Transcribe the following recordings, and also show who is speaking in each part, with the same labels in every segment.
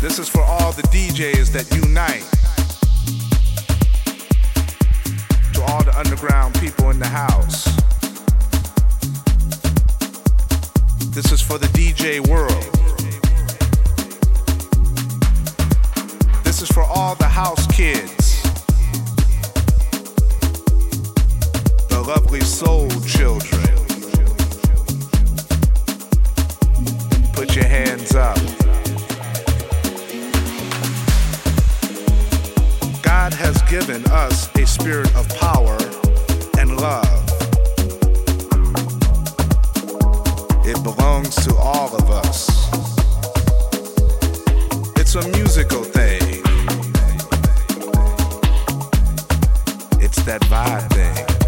Speaker 1: This is for all the DJs that unite. To all the underground people in the house. This is for the DJ world. This is for all the house kids. The lovely soul children. Put your hands up. God has given us a spirit of power and love. It belongs to all of us. It's a musical thing. It's that vibe thing.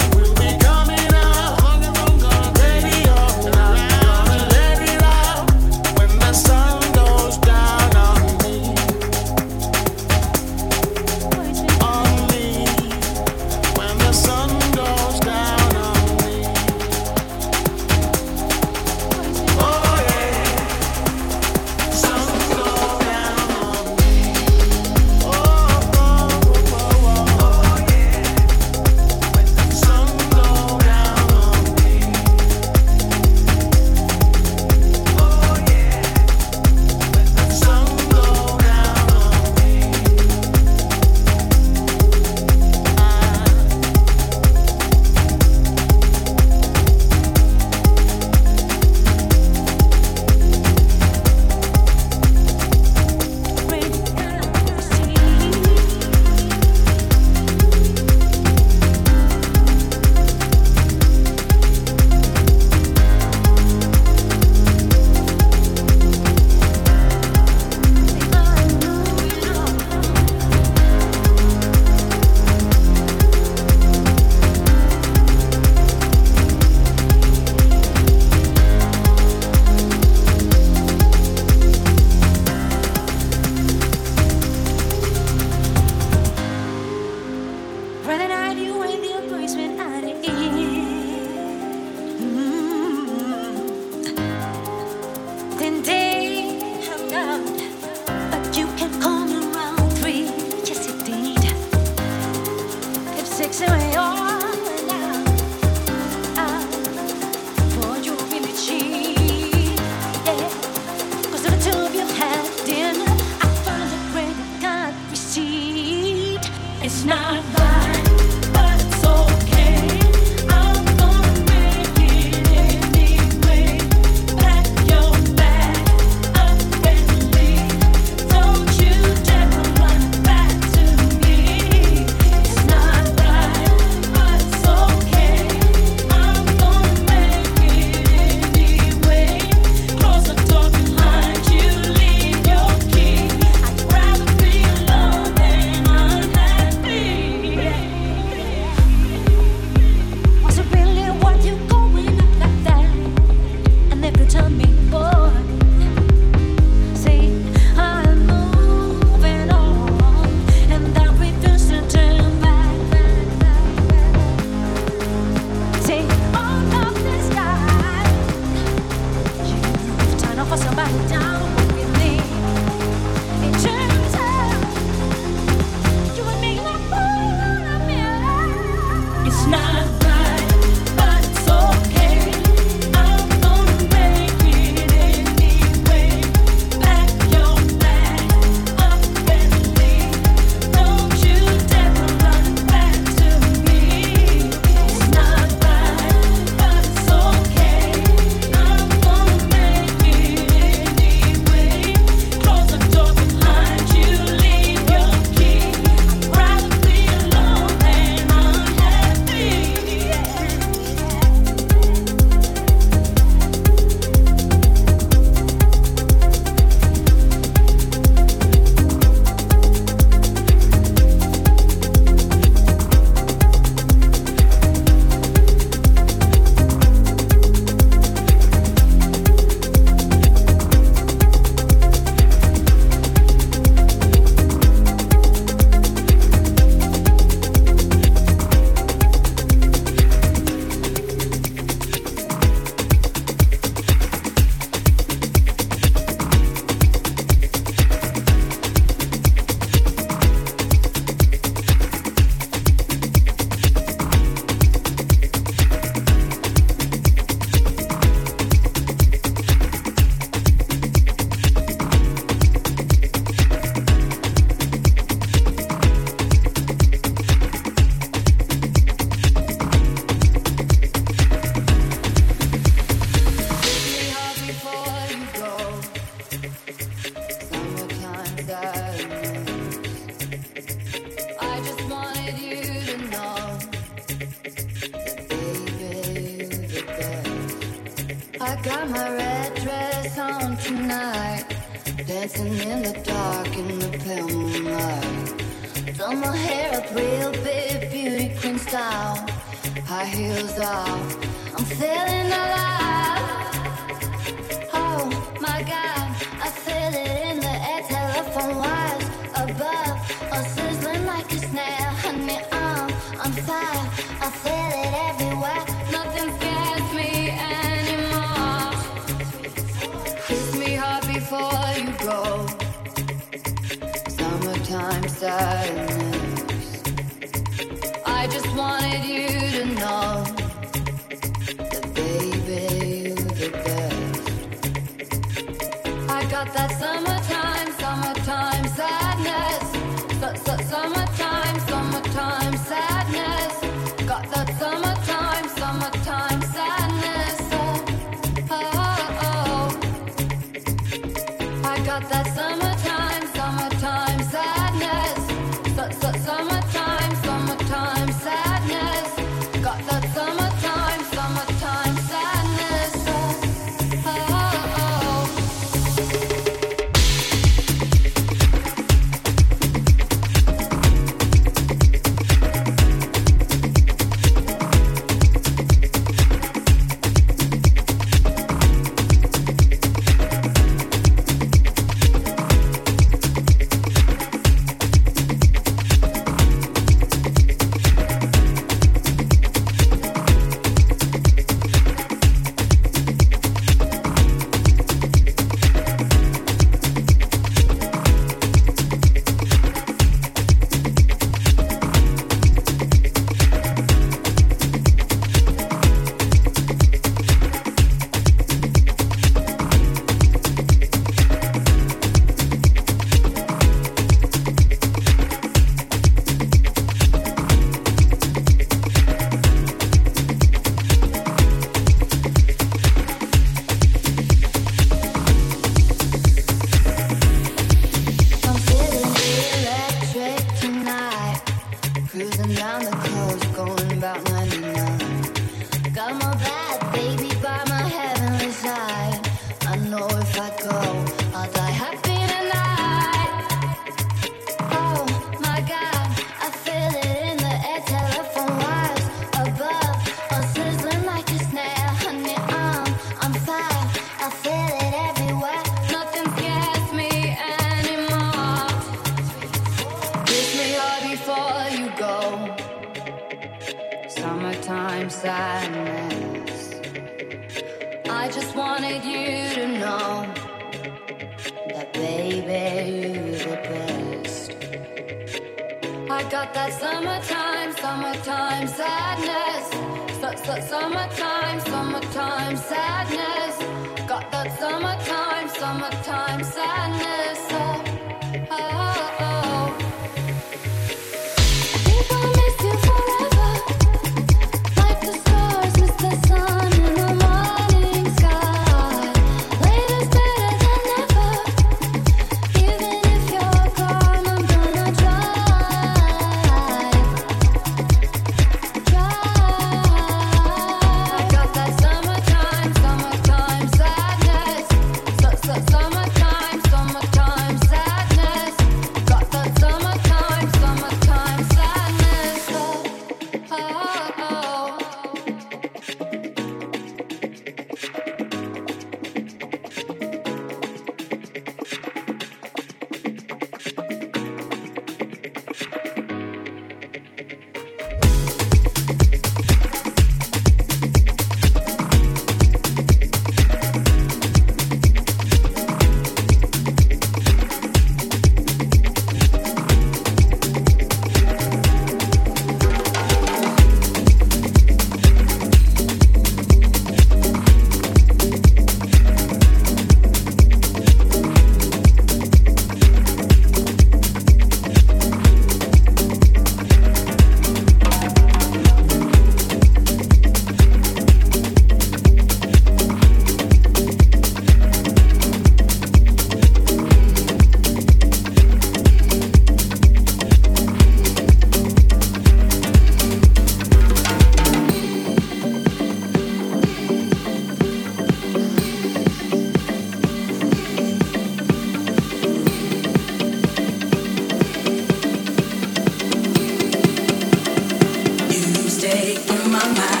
Speaker 1: In my mind.